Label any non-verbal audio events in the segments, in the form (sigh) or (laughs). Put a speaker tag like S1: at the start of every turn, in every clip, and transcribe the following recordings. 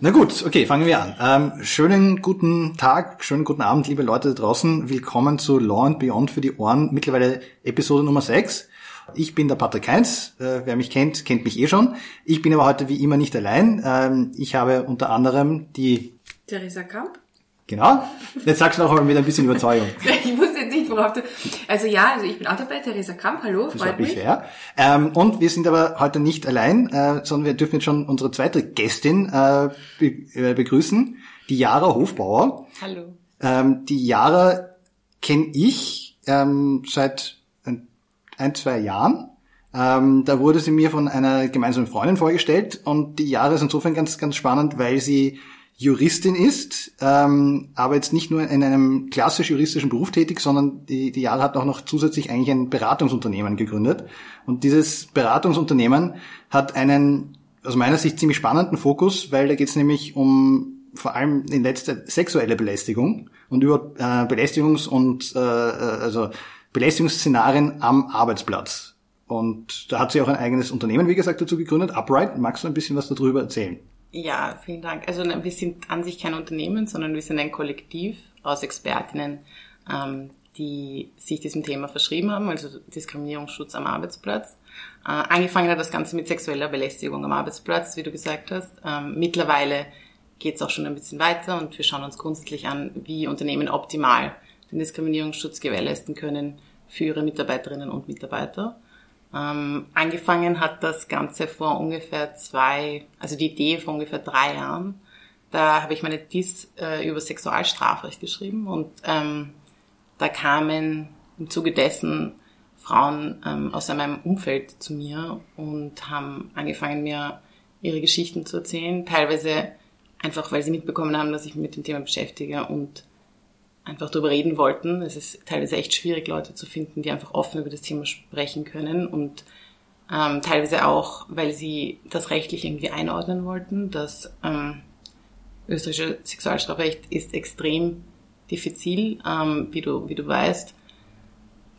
S1: Na gut, okay, fangen wir an. Ähm, schönen guten Tag, schönen guten Abend, liebe Leute da draußen. Willkommen zu Law and Beyond für die Ohren, mittlerweile Episode Nummer 6. Ich bin der Patrick Heinz. Äh, wer mich kennt, kennt mich eh schon. Ich bin aber heute wie immer nicht allein. Ähm, ich habe unter anderem die
S2: Theresa Kamp.
S1: Genau. Jetzt sagst du noch einmal mit ein bisschen Überzeugung. (laughs)
S2: ich muss jetzt nicht, worauf du... Also ja, also ich bin auch dabei, Theresa Kamp. Hallo,
S1: freut das mich. Sehr. Ähm, und wir sind aber heute nicht allein, äh, sondern wir dürfen jetzt schon unsere zweite Gästin äh, be äh, begrüßen, die Jara Hofbauer.
S2: Hallo.
S1: Ähm, die Jara kenne ich ähm, seit ein, zwei Jahren. Ähm, da wurde sie mir von einer gemeinsamen Freundin vorgestellt und die Jahre ist insofern ganz, ganz spannend, weil sie Juristin ist, ähm, aber jetzt nicht nur in einem klassisch juristischen Beruf tätig, sondern die, die Jahre hat auch noch zusätzlich eigentlich ein Beratungsunternehmen gegründet. Und dieses Beratungsunternehmen hat einen aus meiner Sicht ziemlich spannenden Fokus, weil da geht es nämlich um vor allem in letzter sexuelle Belästigung und über äh, Belästigungs- und äh, äh, also Belästigungsszenarien am Arbeitsplatz. Und da hat sie auch ein eigenes Unternehmen, wie gesagt, dazu gegründet, Upright. Magst du ein bisschen was darüber erzählen?
S2: Ja, vielen Dank. Also wir sind an sich kein Unternehmen, sondern wir sind ein Kollektiv aus Expertinnen, ähm, die sich diesem Thema verschrieben haben, also Diskriminierungsschutz am Arbeitsplatz. Äh, angefangen hat das Ganze mit sexueller Belästigung am Arbeitsplatz, wie du gesagt hast. Ähm, mittlerweile geht es auch schon ein bisschen weiter und wir schauen uns grundsätzlich an, wie Unternehmen optimal den Diskriminierungsschutz gewährleisten können für ihre Mitarbeiterinnen und Mitarbeiter. Ähm, angefangen hat das Ganze vor ungefähr zwei, also die Idee vor ungefähr drei Jahren. Da habe ich meine Diss äh, über Sexualstrafrecht geschrieben und ähm, da kamen im Zuge dessen Frauen ähm, aus meinem Umfeld zu mir und haben angefangen, mir ihre Geschichten zu erzählen. Teilweise einfach, weil sie mitbekommen haben, dass ich mich mit dem Thema beschäftige und einfach darüber reden wollten. Es ist teilweise echt schwierig, Leute zu finden, die einfach offen über das Thema sprechen können und ähm, teilweise auch, weil sie das rechtlich irgendwie einordnen wollten. Das ähm, österreichische Sexualstrafrecht ist extrem diffizil, ähm, wie, du, wie du weißt.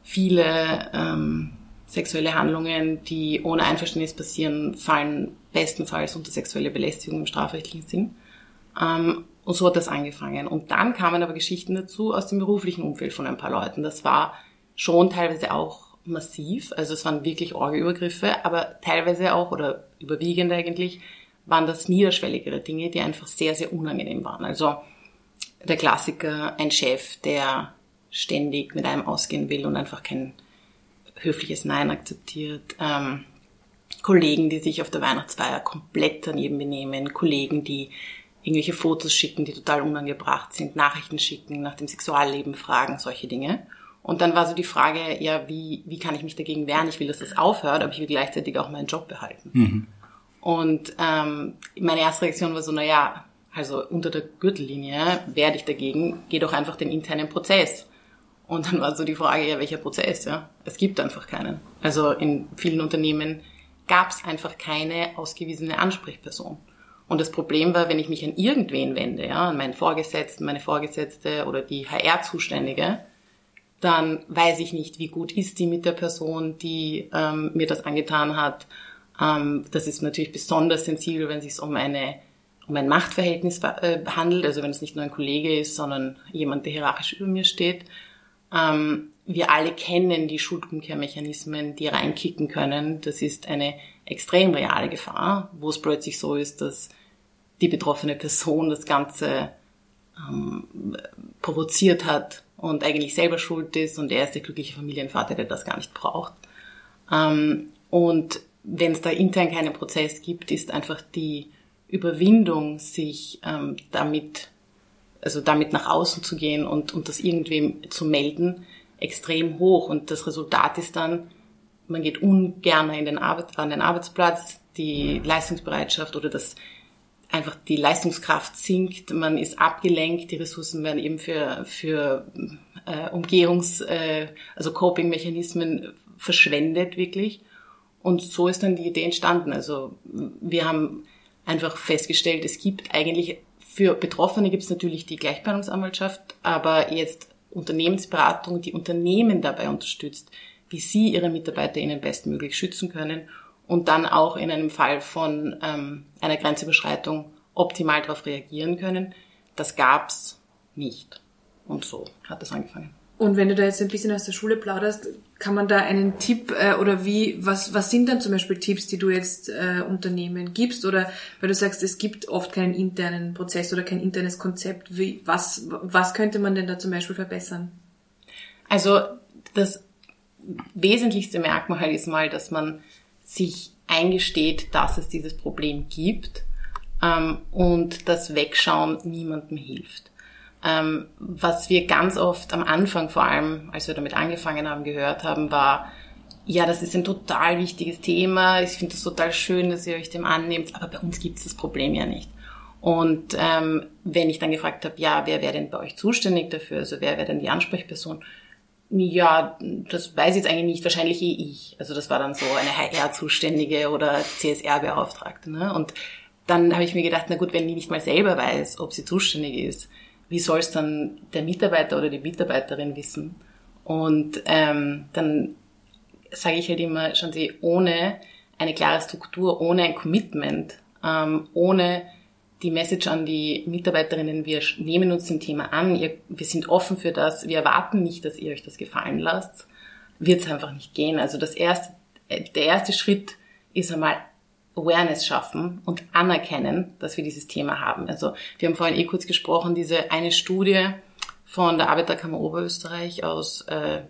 S2: Viele ähm, sexuelle Handlungen, die ohne Einverständnis passieren, fallen bestenfalls unter sexuelle Belästigung im strafrechtlichen Sinn. Ähm, und so hat das angefangen. Und dann kamen aber Geschichten dazu aus dem beruflichen Umfeld von ein paar Leuten. Das war schon teilweise auch massiv. Also es waren wirklich Orgeübergriffe, aber teilweise auch, oder überwiegend eigentlich, waren das niederschwelligere Dinge, die einfach sehr, sehr unangenehm waren. Also der Klassiker, ein Chef, der ständig mit einem ausgehen will und einfach kein höfliches Nein akzeptiert. Ähm, Kollegen, die sich auf der Weihnachtsfeier komplett daneben benehmen. Kollegen, die irgendwelche Fotos schicken, die total unangebracht sind, Nachrichten schicken, nach dem Sexualleben fragen, solche Dinge. Und dann war so die Frage, ja, wie, wie kann ich mich dagegen wehren? Ich will, dass das aufhört, aber ich will gleichzeitig auch meinen Job behalten. Mhm. Und ähm, meine erste Reaktion war so, na ja, also unter der Gürtellinie werde ich dagegen, geh doch einfach den internen Prozess. Und dann war so die Frage, ja, welcher Prozess? Ja? Es gibt einfach keinen. Also in vielen Unternehmen gab es einfach keine ausgewiesene Ansprechperson. Und das Problem war, wenn ich mich an irgendwen wende, ja, an meinen Vorgesetzten, meine Vorgesetzte oder die HR-Zuständige, dann weiß ich nicht, wie gut ist die mit der Person, die ähm, mir das angetan hat. Ähm, das ist natürlich besonders sensibel, wenn es sich um eine um ein Machtverhältnis äh, handelt, also wenn es nicht nur ein Kollege ist, sondern jemand, der hierarchisch über mir steht. Ähm, wir alle kennen die Schuldumkehrmechanismen, die reinkicken können. Das ist eine extrem reale Gefahr, wo es plötzlich so ist, dass die betroffene Person das Ganze ähm, provoziert hat und eigentlich selber schuld ist und er ist der glückliche Familienvater, der das gar nicht braucht. Ähm, und wenn es da intern keinen Prozess gibt, ist einfach die Überwindung, sich ähm, damit, also damit nach außen zu gehen und, und das irgendwem zu melden, extrem hoch. Und das Resultat ist dann, man geht ungern in den Arbeit, an den Arbeitsplatz, die Leistungsbereitschaft oder das einfach die Leistungskraft sinkt, man ist abgelenkt, die Ressourcen werden eben für, für äh, Umgehungs-, äh, also Coping-Mechanismen verschwendet wirklich. Und so ist dann die Idee entstanden. Also wir haben einfach festgestellt, es gibt eigentlich für Betroffene gibt es natürlich die Gleichbehandlungsanwaltschaft, aber jetzt Unternehmensberatung, die Unternehmen dabei unterstützt, wie sie ihre MitarbeiterInnen bestmöglich schützen können und dann auch in einem Fall von ähm, einer Grenzüberschreitung optimal darauf reagieren können. Das gab's nicht. Und so hat das angefangen.
S3: Und wenn du da jetzt ein bisschen aus der Schule plauderst, kann man da einen Tipp äh, oder wie, was, was sind dann zum Beispiel Tipps, die du jetzt äh, Unternehmen gibst? Oder weil du sagst, es gibt oft keinen internen Prozess oder kein internes Konzept, wie, was, was könnte man denn da zum Beispiel verbessern?
S2: Also das wesentlichste Merkmal ist mal, dass man sich eingesteht, dass es dieses Problem gibt ähm, und das Wegschauen niemandem hilft. Ähm, was wir ganz oft am Anfang, vor allem als wir damit angefangen haben, gehört haben, war, ja, das ist ein total wichtiges Thema, ich finde es total schön, dass ihr euch dem annehmt, aber bei uns gibt es das Problem ja nicht. Und ähm, wenn ich dann gefragt habe, ja, wer wäre denn bei euch zuständig dafür, also wer wäre denn die Ansprechperson, ja, das weiß ich jetzt eigentlich nicht, wahrscheinlich eh ich. Also das war dann so eine HR-Zuständige oder CSR-Beauftragte. Ne? Und dann habe ich mir gedacht, na gut, wenn die nicht mal selber weiß, ob sie zuständig ist, wie soll es dann der Mitarbeiter oder die Mitarbeiterin wissen? Und ähm, dann sage ich halt immer, schauen Sie, ohne eine klare Struktur, ohne ein Commitment, ähm, ohne die Message an die Mitarbeiterinnen, wir nehmen uns dem Thema an, ihr, wir sind offen für das, wir erwarten nicht, dass ihr euch das gefallen lasst, wird es einfach nicht gehen. Also das erste, der erste Schritt ist einmal Awareness schaffen und anerkennen, dass wir dieses Thema haben. Also wir haben vorhin eh kurz gesprochen, diese eine Studie von der Arbeiterkammer Oberösterreich aus äh,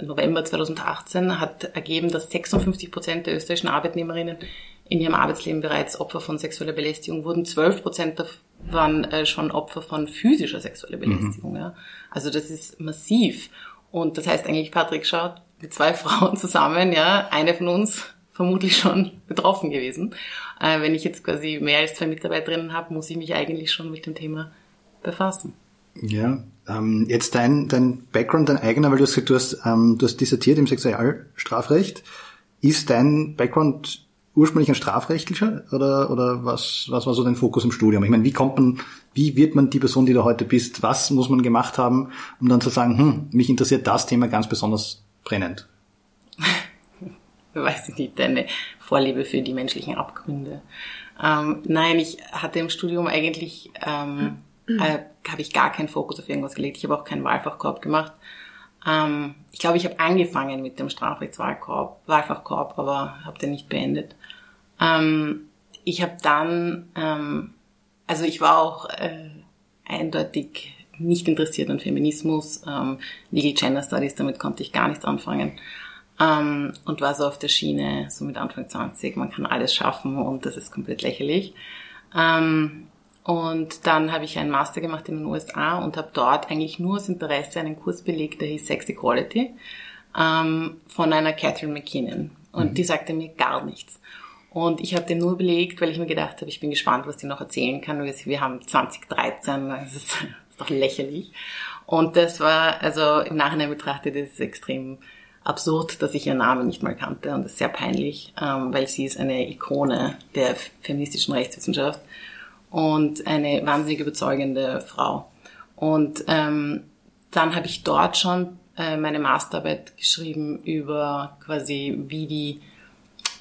S2: November 2018 hat ergeben, dass 56 Prozent der österreichischen Arbeitnehmerinnen in ihrem Arbeitsleben bereits Opfer von sexueller Belästigung wurden. 12 Prozent waren äh, schon Opfer von physischer sexueller mhm. Belästigung. Mhm. Ja. Also das ist massiv. Und das heißt eigentlich, Patrick schaut mit zwei (laughs) Frauen zusammen, ja, eine von uns vermutlich schon (laughs) betroffen gewesen. Äh, wenn ich jetzt quasi mehr als zwei Mitarbeiterinnen habe, muss ich mich eigentlich schon mit dem Thema befassen.
S1: Ja, ähm, jetzt dein, dein Background, dein eigener, weil du hast gesagt, du hast, ähm, du hast dissertiert im Sexualstrafrecht. Ist dein Background ursprünglich ein strafrechtlicher oder, oder was, was war so dein Fokus im Studium? Ich meine, wie kommt man, wie wird man die Person, die du heute bist? Was muss man gemacht haben, um dann zu sagen, hm, mich interessiert das Thema ganz besonders brennend?
S2: Weiß ich nicht, deine Vorliebe für die menschlichen Abgründe. Ähm, nein, ich hatte im Studium eigentlich, ähm, äh, habe ich gar keinen Fokus auf irgendwas gelegt. Ich habe auch keinen Wahlfachkorb gemacht. Ähm, ich glaube, ich habe angefangen mit dem Strafrechtswahlkorb, Wahlfachkorb, aber habe den nicht beendet. Ähm, ich habe dann, ähm, also ich war auch äh, eindeutig nicht interessiert an Feminismus, ähm, Legal Gender Studies, damit konnte ich gar nichts anfangen. Ähm, und war so auf der Schiene, so mit Anfang 20, man kann alles schaffen und das ist komplett lächerlich. Ähm, und dann habe ich einen Master gemacht in den USA und habe dort eigentlich nur aus Interesse einen Kurs belegt, der hieß Sex Equality, ähm, von einer Catherine McKinnon. Und mhm. die sagte mir gar nichts. Und ich habe den nur belegt, weil ich mir gedacht habe, ich bin gespannt, was die noch erzählen kann. Wir haben 2013, das ist, das (laughs) ist doch lächerlich. Und das war, also im Nachhinein betrachtet, das ist extrem absurd, dass ich ihren Namen nicht mal kannte und das ist sehr peinlich, ähm, weil sie ist eine Ikone der feministischen Rechtswissenschaft und eine wahnsinnig überzeugende Frau. Und ähm, dann habe ich dort schon äh, meine Masterarbeit geschrieben über quasi, wie die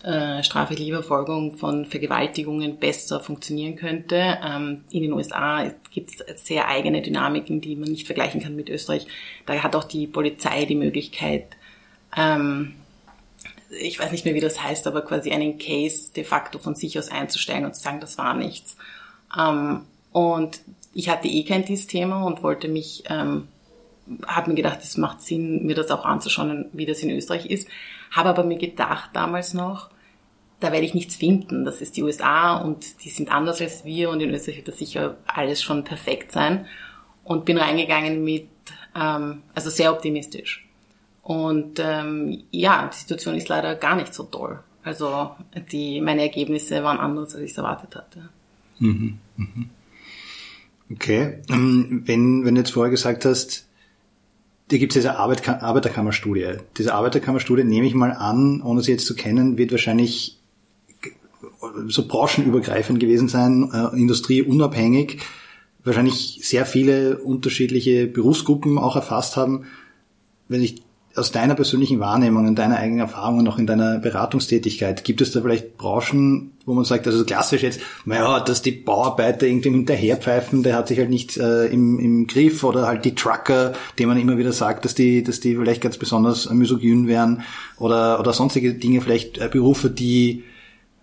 S2: äh, strafrechtliche Verfolgung von Vergewaltigungen besser funktionieren könnte. Ähm, in den USA gibt es sehr eigene Dynamiken, die man nicht vergleichen kann mit Österreich. Da hat auch die Polizei die Möglichkeit, ähm, ich weiß nicht mehr, wie das heißt, aber quasi einen Case de facto von sich aus einzustellen und zu sagen, das war nichts. Ähm, und ich hatte eh kein dieses Thema und wollte mich, ähm, habe mir gedacht, es macht Sinn, mir das auch anzuschauen, wie das in Österreich ist. Habe aber mir gedacht damals noch, da werde ich nichts finden. Das ist die USA und die sind anders als wir und in Österreich wird das sicher alles schon perfekt sein. Und bin reingegangen mit, ähm, also sehr optimistisch. Und ähm, ja, die Situation ist leider gar nicht so toll. Also die, meine Ergebnisse waren anders, als ich es erwartet hatte. Mhm,
S1: mhm. Okay, ähm, wenn, wenn du jetzt vorher gesagt hast, da gibt es diese Arbeit, Arbeiterkammerstudie. Diese Arbeiterkammerstudie, nehme ich mal an, ohne sie jetzt zu kennen, wird wahrscheinlich so branchenübergreifend gewesen sein, äh, industrieunabhängig, wahrscheinlich sehr viele unterschiedliche Berufsgruppen auch erfasst haben. Wenn ich aus deiner persönlichen Wahrnehmung, in deiner eigenen Erfahrung, noch in deiner Beratungstätigkeit, gibt es da vielleicht Branchen, wo man sagt, also klassisch jetzt, naja, dass die Bauarbeiter irgendwie hinterherpfeifen, der hat sich halt nicht äh, im, im Griff oder halt die Trucker, denen man immer wieder sagt, dass die, dass die vielleicht ganz besonders misogyn wären oder, oder sonstige Dinge, vielleicht äh, Berufe, die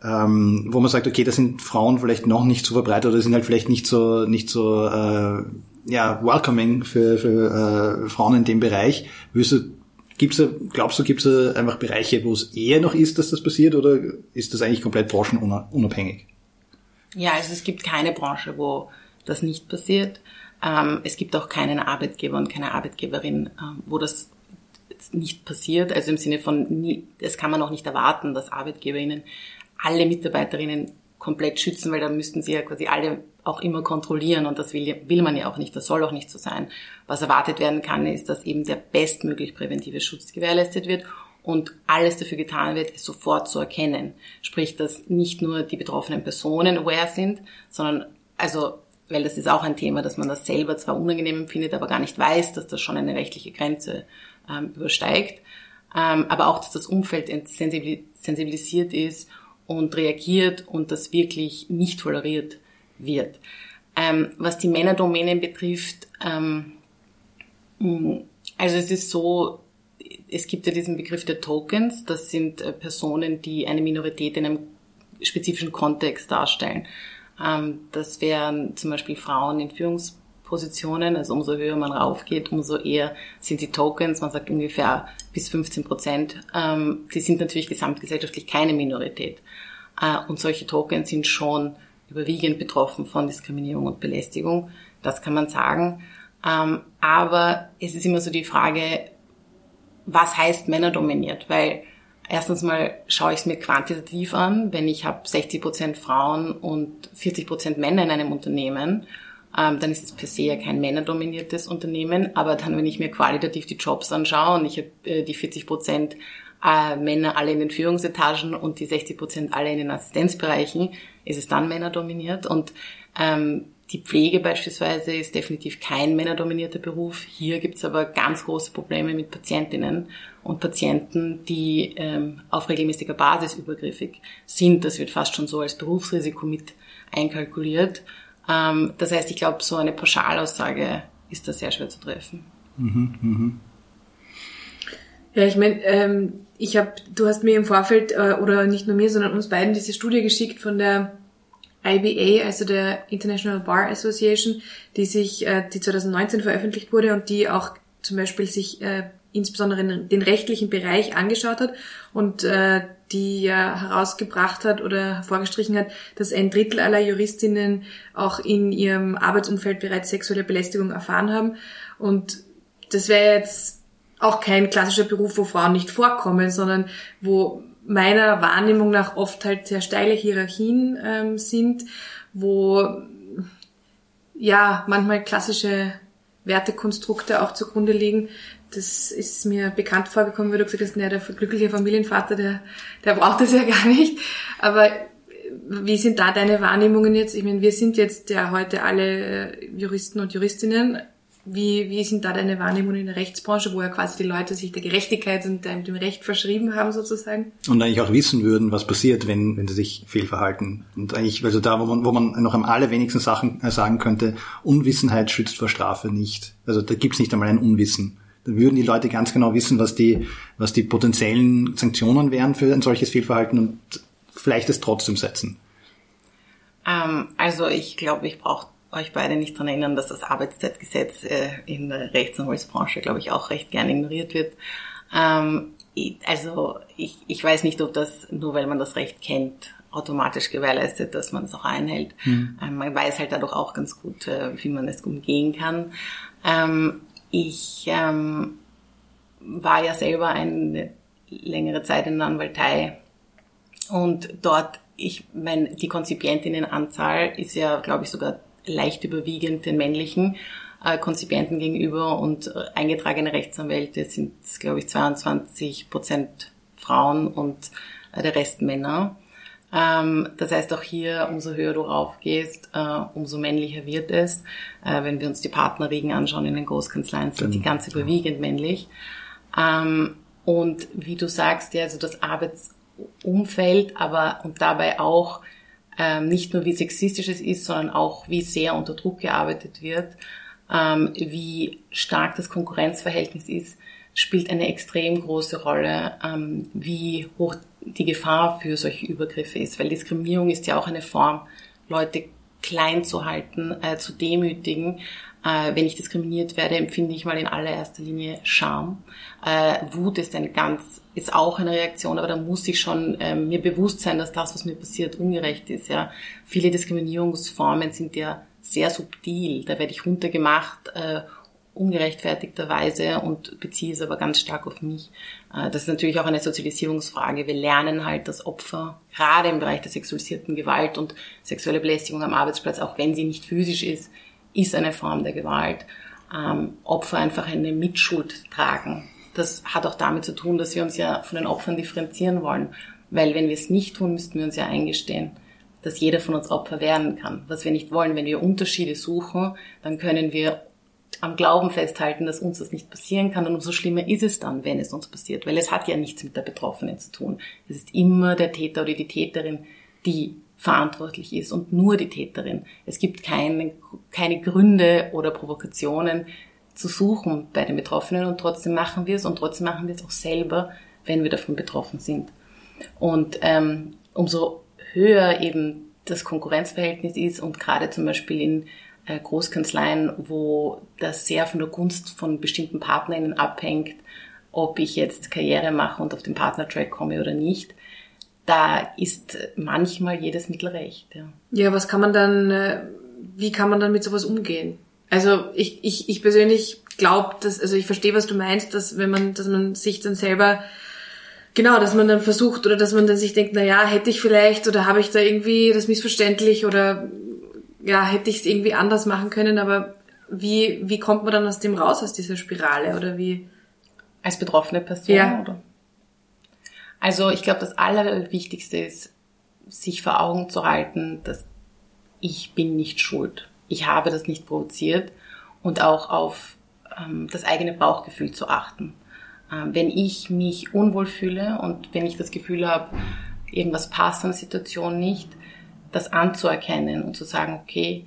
S1: ähm, wo man sagt, okay, da sind Frauen vielleicht noch nicht so verbreitet oder sind halt vielleicht nicht so nicht so äh, ja welcoming für, für äh, Frauen in dem Bereich. Willst du, gibt's glaubst du, gibt es einfach Bereiche, wo es eher noch ist, dass das passiert, oder ist das eigentlich komplett branchenunabhängig?
S2: Ja, also es gibt keine Branche, wo das nicht passiert. Ähm, es gibt auch keinen Arbeitgeber und keine Arbeitgeberin, ähm, wo das nicht passiert. Also im Sinne von, das kann man auch nicht erwarten, dass ArbeitgeberInnen alle Mitarbeiterinnen komplett schützen, weil dann müssten sie ja quasi alle auch immer kontrollieren und das will, will man ja auch nicht, das soll auch nicht so sein. Was erwartet werden kann, ist, dass eben der bestmöglich präventive Schutz gewährleistet wird und alles dafür getan wird, es sofort zu erkennen. Sprich, dass nicht nur die betroffenen Personen aware sind, sondern also weil das ist auch ein Thema, dass man das selber zwar unangenehm empfindet, aber gar nicht weiß, dass das schon eine rechtliche Grenze ähm, übersteigt, ähm, aber auch, dass das Umfeld sensibilisiert ist und reagiert und das wirklich nicht toleriert wird. Ähm, was die Männerdomänen betrifft, ähm, mm, also es ist so, es gibt ja diesen Begriff der Tokens, das sind äh, Personen, die eine Minorität in einem spezifischen Kontext darstellen. Ähm, das wären zum Beispiel Frauen in Führungspositionen, also umso höher man raufgeht, umso eher sind die Tokens, man sagt ungefähr bis 15 Prozent. Ähm, die sind natürlich gesamtgesellschaftlich keine Minorität. Äh, und solche Tokens sind schon überwiegend betroffen von Diskriminierung und Belästigung. Das kann man sagen. Ähm, aber es ist immer so die Frage, was heißt männerdominiert? Weil erstens mal schaue ich es mir quantitativ an. Wenn ich habe 60 Prozent Frauen und 40 Prozent Männer in einem Unternehmen, ähm, dann ist es per se ja kein männerdominiertes Unternehmen. Aber dann, wenn ich mir qualitativ die Jobs anschaue und ich habe äh, die 40 Prozent äh, Männer alle in den Führungsetagen und die 60 Prozent alle in den Assistenzbereichen, ist es dann männerdominiert. Und ähm, die Pflege beispielsweise ist definitiv kein männerdominierter Beruf. Hier gibt es aber ganz große Probleme mit Patientinnen und Patienten, die ähm, auf regelmäßiger Basis übergriffig sind. Das wird fast schon so als Berufsrisiko mit einkalkuliert. Ähm, das heißt, ich glaube, so eine Pauschalaussage ist da sehr schwer zu treffen. Mhm, mh.
S3: Ja, ich meine, ähm, ich habe, du hast mir im Vorfeld äh, oder nicht nur mir, sondern uns beiden diese Studie geschickt von der IBA, also der International Bar Association, die sich, äh, die 2019 veröffentlicht wurde und die auch zum Beispiel sich äh, insbesondere den rechtlichen Bereich angeschaut hat und äh, die ja herausgebracht hat oder vorgestrichen hat, dass ein Drittel aller Juristinnen auch in ihrem Arbeitsumfeld bereits sexuelle Belästigung erfahren haben. Und das wäre jetzt auch kein klassischer Beruf, wo Frauen nicht vorkommen, sondern wo meiner Wahrnehmung nach oft halt sehr steile Hierarchien ähm, sind, wo ja manchmal klassische Wertekonstrukte auch zugrunde liegen. Das ist mir bekannt vorgekommen, weil du gesagt hast, naja, der glückliche Familienvater, der, der braucht das ja gar nicht. Aber wie sind da deine Wahrnehmungen jetzt? Ich meine, wir sind jetzt ja heute alle äh, Juristen und Juristinnen, wie, wie sind da deine Wahrnehmungen in der Rechtsbranche, wo ja quasi die Leute sich der Gerechtigkeit und dem Recht verschrieben haben sozusagen?
S1: Und eigentlich auch wissen würden, was passiert, wenn, wenn sie sich fehlverhalten. Und eigentlich, also da, wo man, wo man noch am allerwenigsten Sachen äh, sagen könnte, Unwissenheit schützt vor Strafe nicht. Also da gibt's nicht einmal ein Unwissen. Würden die Leute ganz genau wissen, was die, was die potenziellen Sanktionen wären für ein solches Fehlverhalten und vielleicht es trotzdem setzen.
S2: Ähm, also ich glaube, ich brauche euch beide nicht daran erinnern, dass das Arbeitszeitgesetz äh, in der Rechtsanwaltsbranche, glaube ich, auch recht gern ignoriert wird. Ähm, also ich, ich weiß nicht, ob das, nur weil man das Recht kennt, automatisch gewährleistet, dass man es auch einhält. Mhm. Ähm, man weiß halt dadurch auch ganz gut, äh, wie man es umgehen kann. Ähm, ich ähm, war ja selber eine längere Zeit in der Anwaltei und dort ich meine, die Konzipientinnenanzahl ist ja, glaube ich, sogar leicht überwiegend den männlichen äh, Konzipienten gegenüber und äh, eingetragene Rechtsanwälte sind, glaube ich, 22 Prozent Frauen und äh, der Rest Männer. Ähm, das heißt, auch hier, umso höher du raufgehst, äh, umso männlicher wird es. Äh, wenn wir uns die Partnerriegen anschauen in den Großkanzleien, sind die ganz überwiegend männlich. Ähm, und wie du sagst, ja, also das Arbeitsumfeld, aber und dabei auch ähm, nicht nur wie sexistisch es ist, sondern auch wie sehr unter Druck gearbeitet wird, wie stark das Konkurrenzverhältnis ist, spielt eine extrem große Rolle, wie hoch die Gefahr für solche Übergriffe ist, weil Diskriminierung ist ja auch eine Form, Leute klein zu halten, äh, zu demütigen. Äh, wenn ich diskriminiert werde, empfinde ich mal in allererster Linie Scham. Äh, Wut ist eine ganz, ist auch eine Reaktion, aber da muss ich schon äh, mir bewusst sein, dass das, was mir passiert, ungerecht ist. Ja, viele Diskriminierungsformen sind ja sehr subtil. Da werde ich runtergemacht, äh, ungerechtfertigterweise und beziehe es aber ganz stark auf mich. Äh, das ist natürlich auch eine Sozialisierungsfrage. Wir lernen halt, dass Opfer, gerade im Bereich der sexualisierten Gewalt und sexuelle Belästigung am Arbeitsplatz, auch wenn sie nicht physisch ist, ist eine Form der Gewalt, ähm, Opfer einfach eine Mitschuld tragen. Das hat auch damit zu tun, dass wir uns ja von den Opfern differenzieren wollen. Weil wenn wir es nicht tun, müssten wir uns ja eingestehen, dass jeder von uns Opfer werden kann. Was wir nicht wollen, wenn wir Unterschiede suchen, dann können wir am Glauben festhalten, dass uns das nicht passieren kann. Und umso schlimmer ist es dann, wenn es uns passiert, weil es hat ja nichts mit der Betroffenen zu tun. Es ist immer der Täter oder die Täterin, die verantwortlich ist und nur die Täterin. Es gibt keine, keine Gründe oder Provokationen zu suchen bei den Betroffenen und trotzdem machen wir es und trotzdem machen wir es auch selber, wenn wir davon betroffen sind. Und ähm, umso höher eben das Konkurrenzverhältnis ist und gerade zum Beispiel in Großkanzleien, wo das sehr von der Gunst von bestimmten PartnerInnen abhängt, ob ich jetzt Karriere mache und auf den Partnertrack komme oder nicht, da ist manchmal jedes Mittel recht. Ja,
S3: ja was kann man dann, äh, wie kann man dann mit sowas umgehen? Also ich, ich, ich persönlich glaube, dass, also ich verstehe, was du meinst, dass wenn man, dass man sich dann selber Genau, dass man dann versucht oder dass man dann sich denkt, na ja, hätte ich vielleicht oder habe ich da irgendwie das missverständlich oder ja, hätte ich es irgendwie anders machen können, aber wie, wie kommt man dann aus dem raus, aus dieser Spirale oder wie?
S2: Als betroffene Person, ja. oder? Also ich glaube, das Allerwichtigste ist, sich vor Augen zu halten, dass ich bin nicht schuld. Ich habe das nicht provoziert und auch auf ähm, das eigene Bauchgefühl zu achten. Ähm, wenn ich mich unwohl fühle und wenn ich das Gefühl habe, irgendwas passt an der Situation nicht, das anzuerkennen und zu sagen, okay,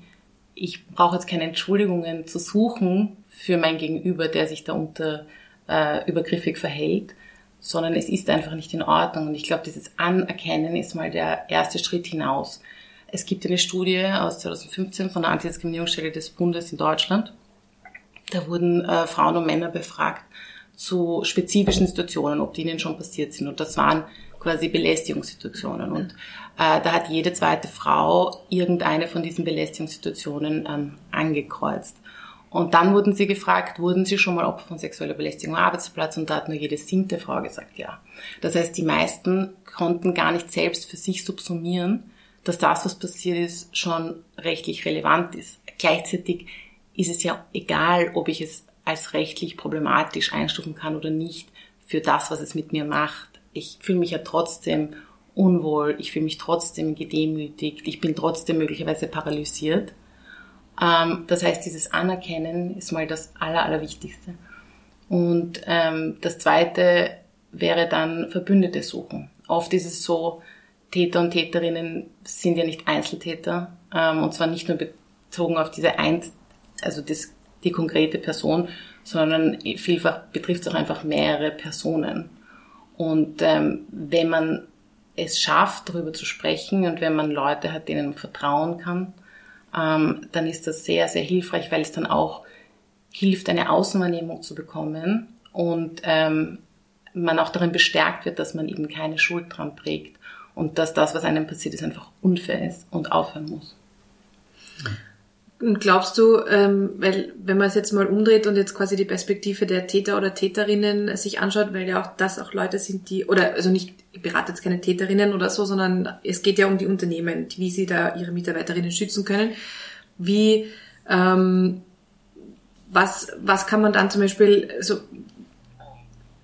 S2: ich brauche jetzt keine Entschuldigungen zu suchen für mein Gegenüber, der sich da unter äh, übergriffig verhält, sondern es ist einfach nicht in Ordnung. Und ich glaube, dieses Anerkennen ist mal der erste Schritt hinaus. Es gibt eine Studie aus 2015 von der Antidiskriminierungsstelle des Bundes in Deutschland. Da wurden äh, Frauen und Männer befragt zu spezifischen Situationen, ob die ihnen schon passiert sind. Und das waren quasi Belästigungssituationen. Und da hat jede zweite Frau irgendeine von diesen Belästigungssituationen ähm, angekreuzt. Und dann wurden sie gefragt, wurden sie schon mal Opfer von sexueller Belästigung am Arbeitsplatz? Und da hat nur jede siebte Frau gesagt, ja. Das heißt, die meisten konnten gar nicht selbst für sich subsumieren, dass das, was passiert ist, schon rechtlich relevant ist. Gleichzeitig ist es ja egal, ob ich es als rechtlich problematisch einstufen kann oder nicht für das, was es mit mir macht ich fühle mich ja trotzdem unwohl, ich fühle mich trotzdem gedemütigt, ich bin trotzdem möglicherweise paralysiert. Ähm, das heißt, dieses Anerkennen ist mal das Aller, Allerwichtigste. Und ähm, das Zweite wäre dann Verbündete suchen. Oft ist es so, Täter und Täterinnen sind ja nicht Einzeltäter ähm, und zwar nicht nur bezogen auf diese Einz also das, die konkrete Person, sondern vielfach betrifft es auch einfach mehrere Personen. Und ähm, wenn man es schafft, darüber zu sprechen und wenn man Leute hat, denen man vertrauen kann, ähm, dann ist das sehr, sehr hilfreich, weil es dann auch hilft, eine Außenwahrnehmung zu bekommen und ähm, man auch darin bestärkt wird, dass man eben keine Schuld dran trägt und dass das, was einem passiert ist, einfach unfair ist und aufhören muss.
S3: Und glaubst du, ähm, weil wenn man es jetzt mal umdreht und jetzt quasi die Perspektive der Täter oder Täterinnen sich anschaut, weil ja auch das auch Leute sind, die, oder also nicht, ich berate jetzt keine Täterinnen oder so, sondern es geht ja um die Unternehmen, wie sie da ihre Mitarbeiterinnen schützen können. Wie, ähm, was, was kann man dann zum Beispiel, so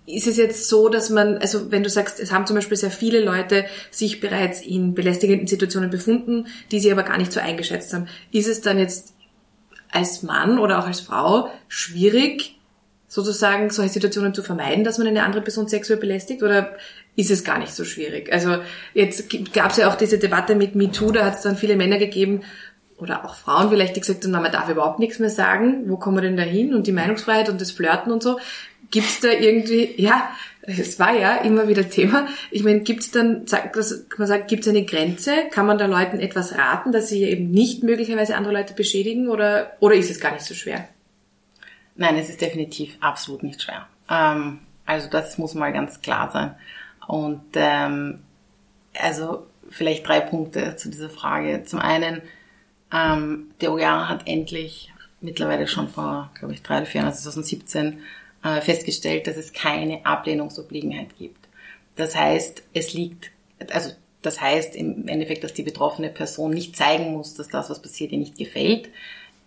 S3: ist es jetzt so, dass man, also wenn du sagst, es haben zum Beispiel sehr viele Leute sich bereits in belästigenden Situationen befunden, die sie aber gar nicht so eingeschätzt haben, ist es dann jetzt als Mann oder auch als Frau schwierig, sozusagen solche Situationen zu vermeiden, dass man eine andere Person sexuell belästigt? Oder ist es gar nicht so schwierig? Also jetzt gab es ja auch diese Debatte mit MeToo, da hat es dann viele Männer gegeben, oder auch Frauen vielleicht, die gesagt haben, na, man darf überhaupt nichts mehr sagen, wo kommen wir denn da hin? Und die Meinungsfreiheit und das Flirten und so. Gibt's da irgendwie, ja, es war ja immer wieder Thema. Ich meine, gibt's dann, sagt das, kann man sagen, gibt's eine Grenze? Kann man da Leuten etwas raten, dass sie eben nicht möglicherweise andere Leute beschädigen oder, oder ist es gar nicht so schwer?
S2: Nein, es ist definitiv absolut nicht schwer. Ähm, also das muss mal ganz klar sein. Und ähm, also vielleicht drei Punkte zu dieser Frage. Zum einen, ähm, der OER hat endlich mittlerweile schon vor, glaube ich, drei oder vier Jahren, also 2017, äh, festgestellt, dass es keine Ablehnungsobliegenheit gibt. Das heißt, es liegt, also das heißt im Endeffekt, dass die betroffene Person nicht zeigen muss, dass das, was passiert, ihr nicht gefällt.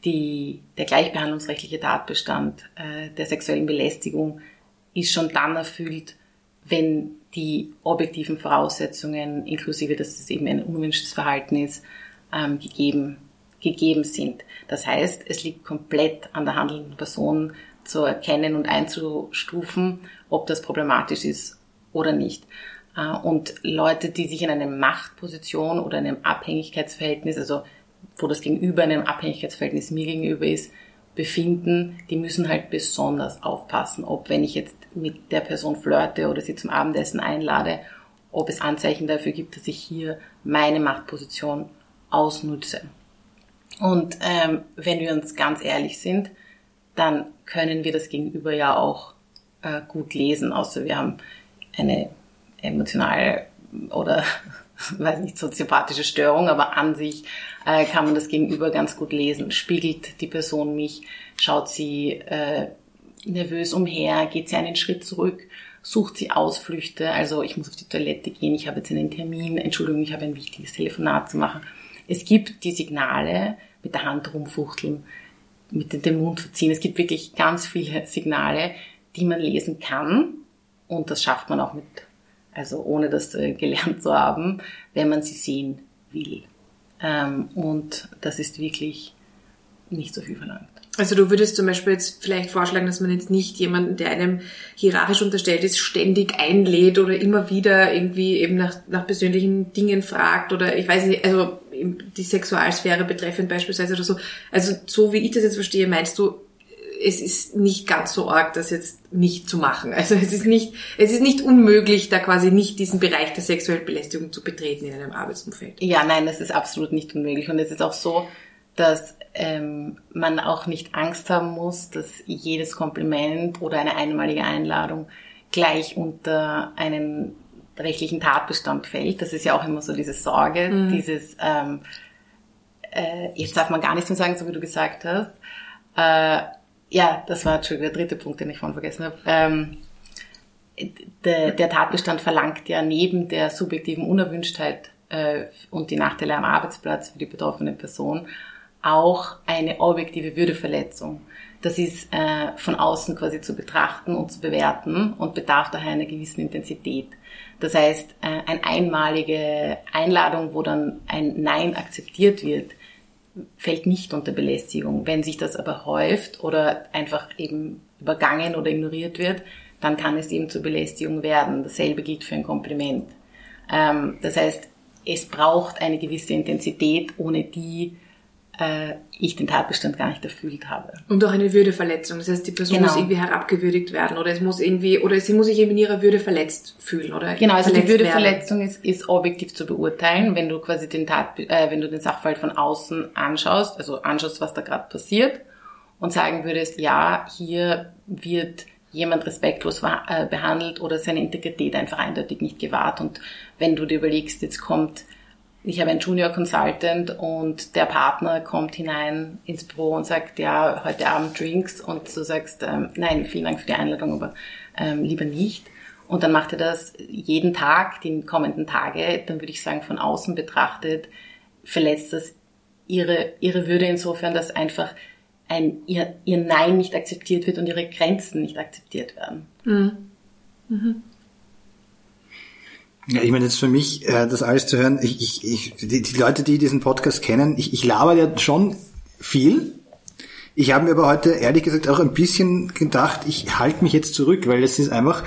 S2: Die, der gleichbehandlungsrechtliche Tatbestand äh, der sexuellen Belästigung ist schon dann erfüllt, wenn die objektiven Voraussetzungen, inklusive dass es eben ein unerwünschtes Verhalten ist, ähm, gegeben, gegeben sind. Das heißt, es liegt komplett an der handelnden Person zu erkennen und einzustufen, ob das problematisch ist oder nicht. Äh, und Leute, die sich in einer Machtposition oder einem Abhängigkeitsverhältnis, also wo das Gegenüber in einem Abhängigkeitsverhältnis mir gegenüber ist, befinden, die müssen halt besonders aufpassen, ob wenn ich jetzt mit der Person flirte oder sie zum Abendessen einlade, ob es Anzeichen dafür gibt, dass ich hier meine Machtposition ausnutze. Und ähm, wenn wir uns ganz ehrlich sind, dann können wir das Gegenüber ja auch äh, gut lesen, außer wir haben eine emotionale oder (laughs) weiß nicht, soziopathische Störung, aber an sich äh, kann man das Gegenüber ganz gut lesen. Spiegelt die Person mich, schaut sie äh, nervös umher, geht sie einen Schritt zurück, sucht sie Ausflüchte, also ich muss auf die Toilette gehen, ich habe jetzt einen Termin, Entschuldigung, ich habe ein wichtiges Telefonat zu machen. Es gibt die Signale mit der Hand rumfuchteln, mit dem Mund verziehen. Es gibt wirklich ganz viele Signale, die man lesen kann. Und das schafft man auch mit, also ohne das äh, gelernt zu haben, wenn man sie sehen will. Ähm, und das ist wirklich nicht so viel verlangt.
S3: Also du würdest zum Beispiel jetzt vielleicht vorschlagen, dass man jetzt nicht jemanden, der einem hierarchisch unterstellt ist, ständig einlädt oder immer wieder irgendwie eben nach, nach persönlichen Dingen fragt oder ich weiß nicht, also die Sexualsphäre betreffend beispielsweise oder so. Also so wie ich das jetzt verstehe, meinst du, es ist nicht ganz so arg, das jetzt nicht zu machen. Also es ist nicht, es ist nicht unmöglich, da quasi nicht diesen Bereich der sexuellen Belästigung zu betreten in einem Arbeitsumfeld.
S2: Ja, nein, das ist absolut nicht unmöglich. Und es ist auch so, dass ähm, man auch nicht Angst haben muss, dass jedes Kompliment oder eine einmalige Einladung gleich unter einen rechtlichen Tatbestand fällt. Das ist ja auch immer so diese Sorge, mhm. dieses ähm, äh, jetzt darf man gar nichts mehr sagen, so wie du gesagt hast. Äh, ja, das war Entschuldigung, der dritte Punkt, den ich vorhin vergessen habe. Ähm, der, der Tatbestand verlangt ja neben der subjektiven Unerwünschtheit äh, und die Nachteile am Arbeitsplatz für die betroffene Person auch eine objektive Würdeverletzung. Das ist äh, von außen quasi zu betrachten und zu bewerten und bedarf daher einer gewissen Intensität. Das heißt, äh, eine einmalige Einladung, wo dann ein Nein akzeptiert wird, fällt nicht unter Belästigung. Wenn sich das aber häuft oder einfach eben übergangen oder ignoriert wird, dann kann es eben zur Belästigung werden. Dasselbe gilt für ein Kompliment. Ähm, das heißt, es braucht eine gewisse Intensität, ohne die äh, ich den Tatbestand gar nicht erfüllt habe.
S3: Und auch eine Würdeverletzung. Das heißt, die Person genau. muss irgendwie herabgewürdigt werden oder es muss irgendwie, oder sie muss sich eben in ihrer Würde verletzt fühlen oder
S2: Genau, also die Würdeverletzung ist, ist objektiv zu beurteilen, wenn du quasi den Tat, äh, wenn du den Sachverhalt von außen anschaust, also anschaust, was da gerade passiert und sagen würdest, ja, hier wird jemand respektlos äh, behandelt oder seine Integrität einfach eindeutig nicht gewahrt. Und wenn du dir überlegst, jetzt kommt ich habe einen Junior Consultant und der Partner kommt hinein ins Büro und sagt, ja, heute Abend Drinks und du sagst, ähm, nein, vielen Dank für die Einladung, aber ähm, lieber nicht. Und dann macht er das jeden Tag, die kommenden Tage, dann würde ich sagen, von außen betrachtet, verletzt das ihre, ihre Würde insofern, dass einfach ein, ihr, ihr Nein nicht akzeptiert wird und ihre Grenzen nicht akzeptiert werden. Mhm. Mhm.
S1: Ja, ich meine, jetzt für mich, äh, das alles zu hören, ich, ich, ich, die, die Leute, die diesen Podcast kennen, ich, ich laber ja schon viel. Ich habe mir aber heute ehrlich gesagt auch ein bisschen gedacht, ich halte mich jetzt zurück, weil es ist einfach,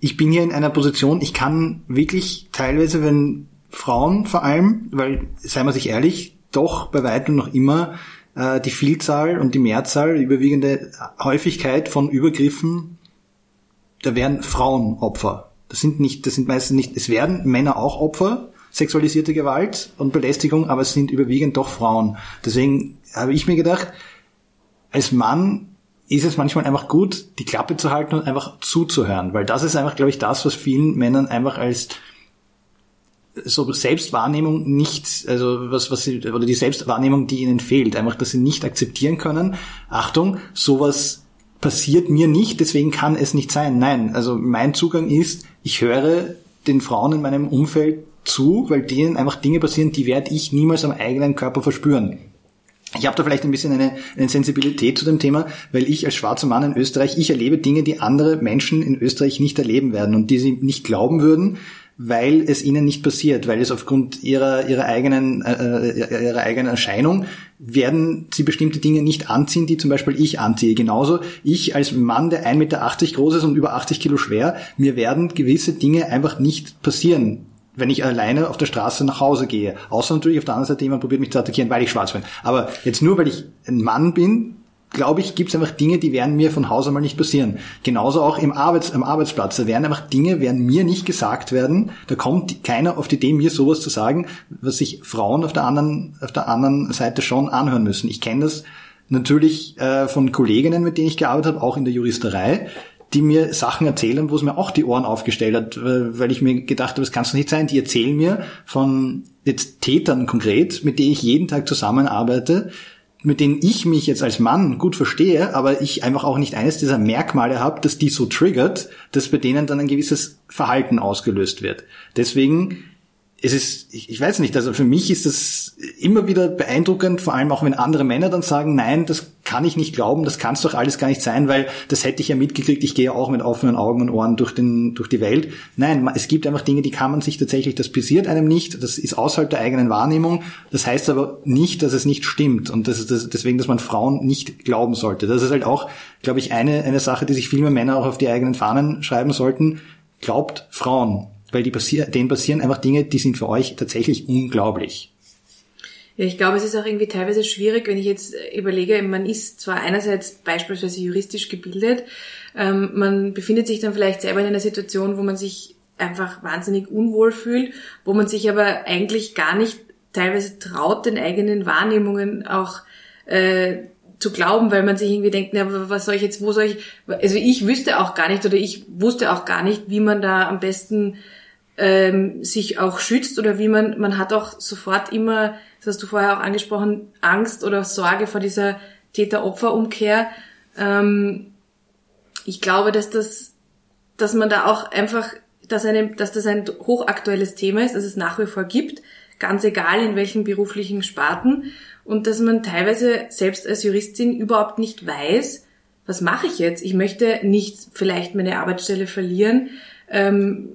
S1: ich bin hier in einer Position, ich kann wirklich teilweise, wenn Frauen vor allem, weil, seien wir sich ehrlich, doch bei weitem noch immer äh, die Vielzahl und die Mehrzahl, die überwiegende Häufigkeit von Übergriffen, da werden Frauen Opfer. Das sind nicht, das sind meistens nicht, es werden Männer auch Opfer, sexualisierte Gewalt und Belästigung, aber es sind überwiegend doch Frauen. Deswegen habe ich mir gedacht, als Mann ist es manchmal einfach gut, die Klappe zu halten und einfach zuzuhören, weil das ist einfach, glaube ich, das, was vielen Männern einfach als so Selbstwahrnehmung nicht, also was, was sie, oder die Selbstwahrnehmung, die ihnen fehlt, einfach, dass sie nicht akzeptieren können. Achtung, sowas passiert mir nicht, deswegen kann es nicht sein. Nein, also mein Zugang ist, ich höre den Frauen in meinem Umfeld zu, weil denen einfach Dinge passieren, die werde ich niemals am eigenen Körper verspüren. Ich habe da vielleicht ein bisschen eine, eine Sensibilität zu dem Thema, weil ich als schwarzer Mann in Österreich, ich erlebe Dinge, die andere Menschen in Österreich nicht erleben werden und die sie nicht glauben würden, weil es ihnen nicht passiert, weil es aufgrund ihrer ihrer eigenen äh, äh, ihrer eigenen Erscheinung werden sie bestimmte Dinge nicht anziehen, die zum Beispiel ich anziehe. Genauso ich als Mann, der 1,80 Meter groß ist und über 80 Kilo schwer, mir werden gewisse Dinge einfach nicht passieren wenn ich alleine auf der Straße nach Hause gehe. Außer natürlich auf der anderen Seite jemand probiert mich zu attackieren, weil ich schwarz bin. Aber jetzt nur, weil ich ein Mann bin, glaube ich, gibt es einfach Dinge, die werden mir von Hause mal nicht passieren. Genauso auch im, Arbeits-, im Arbeitsplatz. Da werden einfach Dinge, werden mir nicht gesagt werden. Da kommt keiner auf die Idee, mir sowas zu sagen, was sich Frauen auf der anderen, auf der anderen Seite schon anhören müssen. Ich kenne das natürlich äh, von Kolleginnen, mit denen ich gearbeitet habe, auch in der Juristerei, die mir Sachen erzählen, wo es mir auch die Ohren aufgestellt hat, weil ich mir gedacht habe, das kann es nicht sein. Die erzählen mir von jetzt Tätern konkret, mit denen ich jeden Tag zusammenarbeite, mit denen ich mich jetzt als Mann gut verstehe, aber ich einfach auch nicht eines dieser Merkmale habe, dass die so triggert, dass bei denen dann ein gewisses Verhalten ausgelöst wird. Deswegen es ist, ich, ich weiß nicht, also für mich ist das immer wieder beeindruckend, vor allem auch wenn andere Männer dann sagen, nein, das kann ich nicht glauben, das kann es doch alles gar nicht sein, weil das hätte ich ja mitgekriegt, ich gehe ja auch mit offenen Augen und Ohren durch, den, durch die Welt. Nein, es gibt einfach Dinge, die kann man sich tatsächlich, das passiert einem nicht, das ist außerhalb der eigenen Wahrnehmung, das heißt aber nicht, dass es nicht stimmt und das ist das, deswegen, dass man Frauen nicht glauben sollte. Das ist halt auch, glaube ich, eine, eine Sache, die sich viel mehr Männer auch auf die eigenen Fahnen schreiben sollten. Glaubt Frauen weil die passieren, denen passieren einfach Dinge, die sind für euch tatsächlich unglaublich.
S3: Ja, ich glaube, es ist auch irgendwie teilweise schwierig, wenn ich jetzt überlege, man ist zwar einerseits beispielsweise juristisch gebildet, ähm, man befindet sich dann vielleicht selber in einer Situation, wo man sich einfach wahnsinnig unwohl fühlt, wo man sich aber eigentlich gar nicht teilweise traut, den eigenen Wahrnehmungen auch äh, zu glauben, weil man sich irgendwie denkt, na, was soll ich jetzt, wo soll ich, also ich wüsste auch gar nicht oder ich wusste auch gar nicht, wie man da am besten ähm, sich auch schützt oder wie man, man hat auch sofort immer, das hast du vorher auch angesprochen, Angst oder Sorge vor dieser Täter-Opfer-Umkehr. Ähm, ich glaube, dass das, dass man da auch einfach, dass einem, dass das ein hochaktuelles Thema ist, dass es nach wie vor gibt, ganz egal in welchen beruflichen Sparten und dass man teilweise selbst als Juristin überhaupt nicht weiß, was mache ich jetzt? Ich möchte nicht vielleicht meine Arbeitsstelle verlieren. Ähm,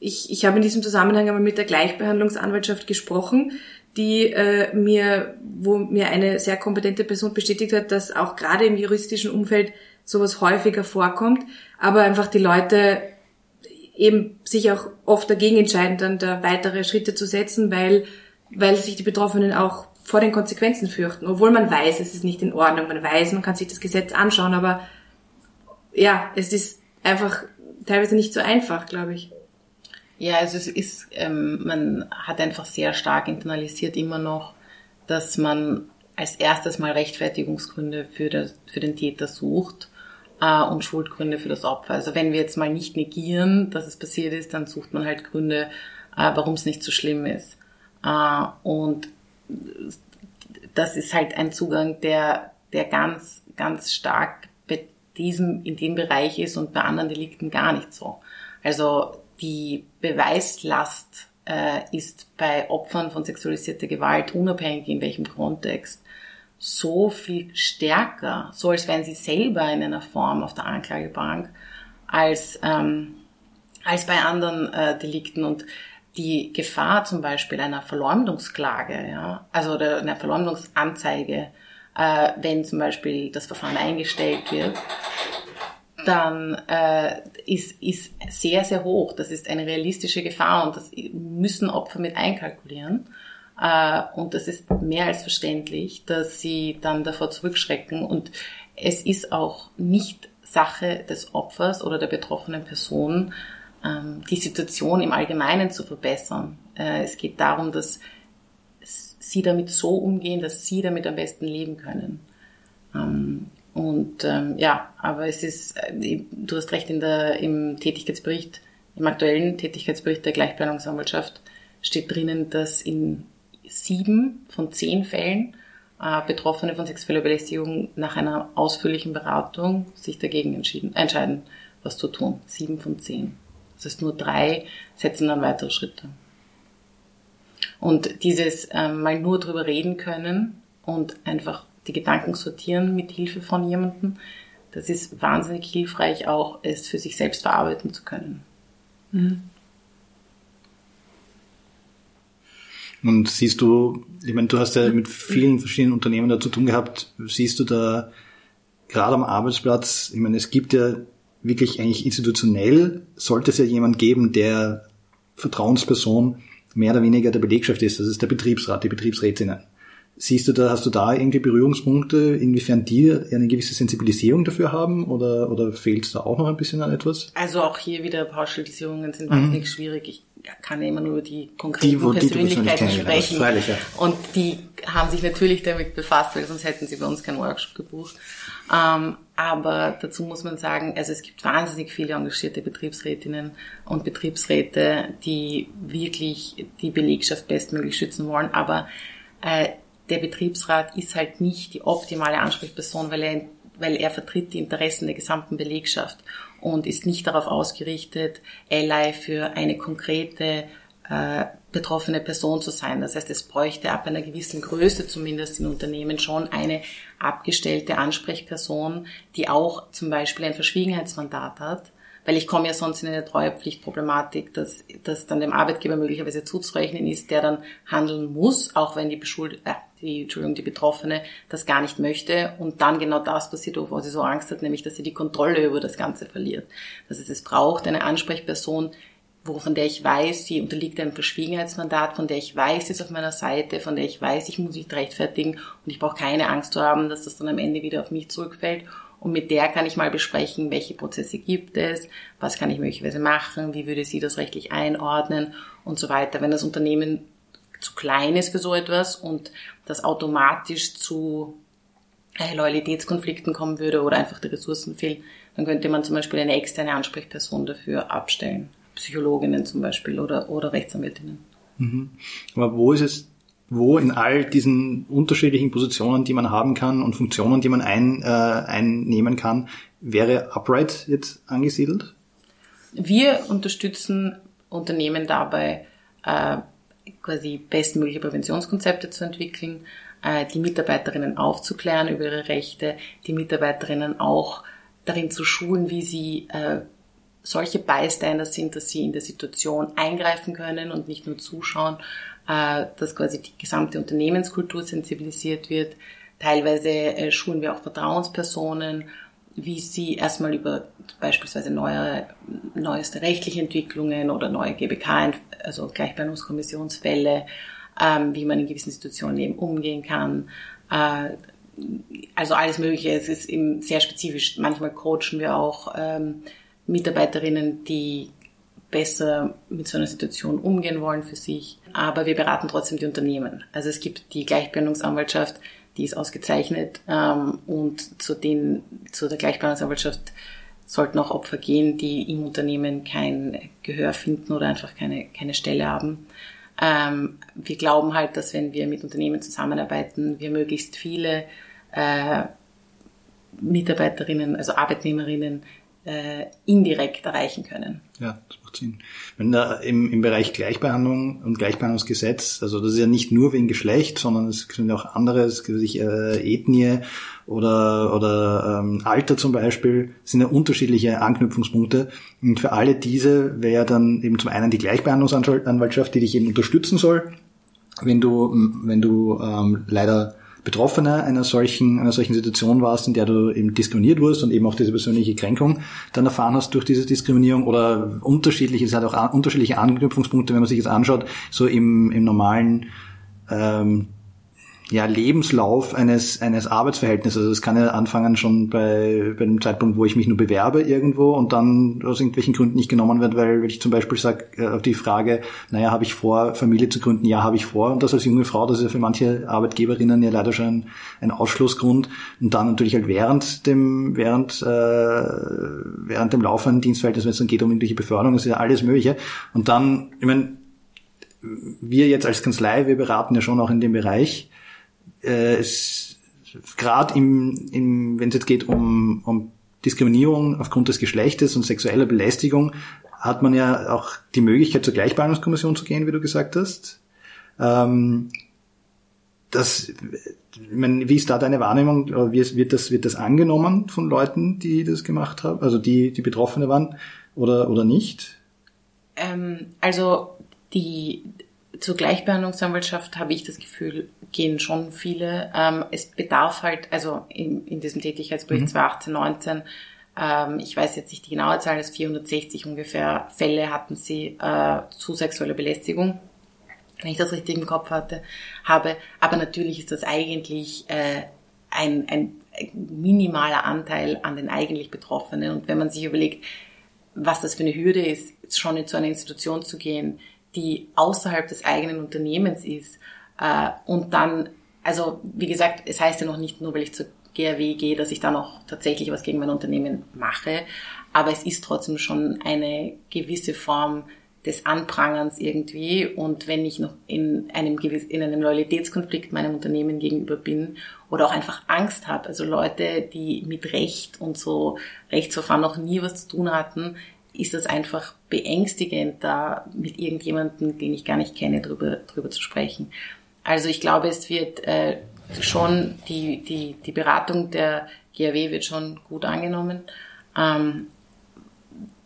S3: ich, ich habe in diesem Zusammenhang einmal mit der Gleichbehandlungsanwaltschaft gesprochen, die äh, mir, wo mir eine sehr kompetente Person bestätigt hat, dass auch gerade im juristischen Umfeld sowas häufiger vorkommt, aber einfach die Leute eben sich auch oft dagegen entscheiden, dann da weitere Schritte zu setzen, weil, weil sich die Betroffenen auch vor den Konsequenzen fürchten, obwohl man weiß, es ist nicht in Ordnung, man weiß, man kann sich das Gesetz anschauen, aber ja, es ist einfach teilweise nicht so einfach, glaube ich.
S2: Ja, also es ist, ähm, man hat einfach sehr stark internalisiert immer noch, dass man als erstes mal Rechtfertigungsgründe für, das, für den Täter sucht äh, und Schuldgründe für das Opfer. Also wenn wir jetzt mal nicht negieren, dass es passiert ist, dann sucht man halt Gründe, äh, warum es nicht so schlimm ist. Äh, und das ist halt ein Zugang, der, der ganz, ganz stark bei diesem, in dem Bereich ist und bei anderen Delikten gar nicht so. Also die Beweislast äh, ist bei Opfern von sexualisierter Gewalt, unabhängig in welchem Kontext, so viel stärker, so als wären sie selber in einer Form auf der Anklagebank, als, ähm, als bei anderen äh, Delikten. Und die Gefahr zum Beispiel einer Verleumdungsklage, ja, also einer Verleumdungsanzeige, äh, wenn zum Beispiel das Verfahren eingestellt wird, dann äh, ist, ist sehr, sehr hoch. Das ist eine realistische Gefahr und das müssen Opfer mit einkalkulieren. Äh, und das ist mehr als verständlich, dass sie dann davor zurückschrecken. Und es ist auch nicht Sache des Opfers oder der betroffenen Person, ähm, die Situation im Allgemeinen zu verbessern. Äh, es geht darum, dass sie damit so umgehen, dass sie damit am besten leben können. Ähm, und ähm, ja, aber es ist, äh, du hast recht, in der, im Tätigkeitsbericht, im aktuellen Tätigkeitsbericht der Gleichbehandlungsanwaltschaft steht drinnen, dass in sieben von zehn Fällen äh, Betroffene von sexueller Belästigung nach einer ausführlichen Beratung sich dagegen entschieden, entscheiden, was zu tun. Sieben von zehn. Das heißt, nur drei setzen dann weitere Schritte. Und dieses äh, mal nur drüber reden können und einfach die Gedanken sortieren mit Hilfe von jemandem, das ist wahnsinnig hilfreich, auch es für sich selbst verarbeiten zu können. Mhm.
S1: Und siehst du, ich meine, du hast ja mit vielen verschiedenen Unternehmen da zu tun gehabt, siehst du da gerade am Arbeitsplatz, ich meine, es gibt ja wirklich eigentlich institutionell, sollte es ja jemand geben, der Vertrauensperson mehr oder weniger der Belegschaft ist, das ist der Betriebsrat, die Betriebsrätinnen. Siehst du da, hast du da irgendwie Berührungspunkte, inwiefern die eine gewisse Sensibilisierung dafür haben oder, oder fehlt es da auch noch ein bisschen an etwas?
S2: Also auch hier wieder Pauschalisierungen sind mhm. wahnsinnig schwierig. Ich kann ja immer nur über die konkreten die, Persönlichkeiten sprechen. Freilich, ja. Und die haben sich natürlich damit befasst, weil sonst hätten sie bei uns keinen Workshop gebucht. Ähm, aber dazu muss man sagen, also es gibt wahnsinnig viele engagierte Betriebsrätinnen und Betriebsräte, die wirklich die Belegschaft bestmöglich schützen wollen. Aber äh, der Betriebsrat ist halt nicht die optimale Ansprechperson, weil er, weil er vertritt die Interessen der gesamten Belegschaft und ist nicht darauf ausgerichtet, Ally für eine konkrete äh, betroffene Person zu sein. Das heißt, es bräuchte ab einer gewissen Größe zumindest in Unternehmen schon eine abgestellte Ansprechperson, die auch zum Beispiel ein Verschwiegenheitsmandat hat weil ich komme ja sonst in eine Treuepflichtproblematik, dass, dass dann dem Arbeitgeber möglicherweise zuzurechnen ist, der dann handeln muss, auch wenn die Beschuld äh, die, Entschuldigung, die Betroffene das gar nicht möchte und dann genau das passiert, wovor sie so Angst hat, nämlich, dass sie die Kontrolle über das Ganze verliert. Das heißt, es braucht eine Ansprechperson, wo, von der ich weiß, sie unterliegt einem Verschwiegenheitsmandat, von der ich weiß, sie ist auf meiner Seite, von der ich weiß, ich muss mich rechtfertigen und ich brauche keine Angst zu haben, dass das dann am Ende wieder auf mich zurückfällt und mit der kann ich mal besprechen, welche Prozesse gibt es, was kann ich möglicherweise machen, wie würde sie das rechtlich einordnen und so weiter. Wenn das Unternehmen zu klein ist für so etwas und das automatisch zu äh, Loyalitätskonflikten kommen würde oder einfach die Ressourcen fehlen, dann könnte man zum Beispiel eine externe Ansprechperson dafür abstellen. Psychologinnen zum Beispiel oder, oder Rechtsanwältinnen.
S1: Mhm. Aber wo ist es wo in all diesen unterschiedlichen Positionen, die man haben kann und Funktionen, die man ein, äh, einnehmen kann, wäre Upright jetzt angesiedelt?
S2: Wir unterstützen Unternehmen dabei, äh, quasi bestmögliche Präventionskonzepte zu entwickeln, äh, die Mitarbeiterinnen aufzuklären über ihre Rechte, die Mitarbeiterinnen auch darin zu schulen, wie sie äh, solche Bystander sind, dass sie in der Situation eingreifen können und nicht nur zuschauen, äh, dass quasi die gesamte Unternehmenskultur sensibilisiert wird. Teilweise schulen wir auch Vertrauenspersonen, wie sie erstmal über beispielsweise neue, neueste rechtliche Entwicklungen oder neue GBK, also Gleichbehandlungskommissionsfälle, ähm, wie man in gewissen Situationen eben umgehen kann. Äh, also alles Mögliche. Es ist eben sehr spezifisch. Manchmal coachen wir auch ähm, Mitarbeiterinnen, die besser mit so einer Situation umgehen wollen für sich. Aber wir beraten trotzdem die Unternehmen. Also es gibt die Gleichbehandlungsanwaltschaft, die ist ausgezeichnet ähm, und zu, den, zu der Gleichbehandlungsanwaltschaft sollten auch Opfer gehen, die im Unternehmen kein Gehör finden oder einfach keine, keine Stelle haben. Ähm, wir glauben halt, dass wenn wir mit Unternehmen zusammenarbeiten, wir möglichst viele äh, Mitarbeiterinnen, also Arbeitnehmerinnen äh, indirekt erreichen können.
S1: Ja, das macht Sinn. Wenn da im, im Bereich Gleichbehandlung und Gleichbehandlungsgesetz, also das ist ja nicht nur wegen Geschlecht, sondern es sind auch andere, es gibt sich äh, Ethnie oder, oder ähm, Alter zum Beispiel, sind ja unterschiedliche Anknüpfungspunkte. Und für alle diese wäre dann eben zum einen die Gleichbehandlungsanwaltschaft, die dich eben unterstützen soll, wenn du, wenn du ähm, leider Betroffener einer solchen, einer solchen Situation warst, in der du eben diskriminiert wurdest und eben auch diese persönliche Kränkung dann erfahren hast durch diese Diskriminierung oder unterschiedlich, es hat auch unterschiedliche Anknüpfungspunkte, wenn man sich das anschaut, so im, im normalen ähm, ja, Lebenslauf eines, eines Arbeitsverhältnisses. Also es kann ja anfangen schon bei, bei dem Zeitpunkt, wo ich mich nur bewerbe irgendwo und dann aus irgendwelchen Gründen nicht genommen wird, weil wenn ich zum Beispiel sage, äh, auf die Frage, naja, habe ich vor, Familie zu gründen? Ja, habe ich vor. Und das als junge Frau, das ist ja für manche Arbeitgeberinnen ja leider schon ein, ein Ausschlussgrund. Und dann natürlich halt während dem, während, äh, während dem laufenden Dienstverhältnis, wenn es dann geht um irgendwelche Beförderung, ist ja alles Mögliche. Und dann, ich meine, wir jetzt als Kanzlei, wir beraten ja schon auch in dem Bereich, äh, gerade im, im, wenn es jetzt geht um, um Diskriminierung aufgrund des Geschlechtes und sexueller Belästigung, hat man ja auch die Möglichkeit zur Gleichbehandlungskommission zu gehen, wie du gesagt hast. Ähm, das, ich meine, wie ist da deine Wahrnehmung? Wie wird das, wird das angenommen von Leuten, die das gemacht haben, also die, die Betroffene waren oder, oder nicht?
S2: Ähm, also die, zur Gleichbehandlungsanwaltschaft habe ich das Gefühl, gehen schon viele. Ähm, es bedarf halt, also in, in diesem Tätigkeitsbericht mhm. 2018, 19, ähm, ich weiß jetzt nicht die genaue Zahl, es 460 ungefähr Fälle hatten sie äh, zu sexueller Belästigung, wenn ich das richtig im Kopf hatte, habe. Aber natürlich ist das eigentlich äh, ein, ein minimaler Anteil an den eigentlich Betroffenen. Und wenn man sich überlegt, was das für eine Hürde ist, schon in so eine Institution zu gehen, die außerhalb des eigenen Unternehmens ist äh, und dann, also wie gesagt, es heißt ja noch nicht nur, weil ich zur GRW gehe, dass ich dann auch tatsächlich was gegen mein Unternehmen mache, aber es ist trotzdem schon eine gewisse Form des Anprangerns irgendwie. Und wenn ich noch in einem gewiss, in einem Loyalitätskonflikt meinem Unternehmen gegenüber bin oder auch einfach Angst habe, also Leute, die mit Recht und so Rechtsverfahren noch nie was zu tun hatten, ist das einfach beängstigend, da mit irgendjemandem, den ich gar nicht kenne, drüber, drüber zu sprechen. Also ich glaube, es wird äh, schon, die, die, die Beratung der GAW wird schon gut angenommen. Ähm,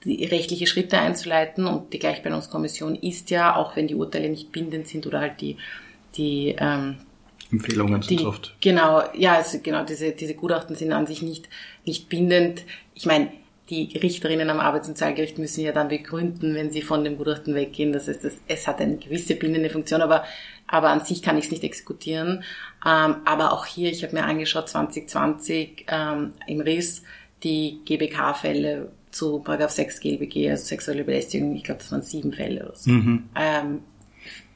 S2: die rechtliche Schritte einzuleiten und die Gleichbehandlungskommission ist ja, auch wenn die Urteile nicht bindend sind oder halt die, die ähm,
S1: Empfehlungen
S2: sind
S1: die, oft.
S2: Genau, ja, also genau, diese, diese Gutachten sind an sich nicht, nicht bindend. Ich meine, die Richterinnen am Arbeitssozialgericht müssen ja dann begründen, wenn sie von dem Gutachten weggehen. Das heißt, das, es hat eine gewisse bindende Funktion, aber, aber an sich kann ich es nicht exekutieren. Ähm, aber auch hier, ich habe mir angeschaut, 2020 ähm, im Riss die GBK-Fälle zu Paragraph 6 GLBG, also sexuelle Belästigung, ich glaube, das waren sieben Fälle oder so. Mhm. Ähm,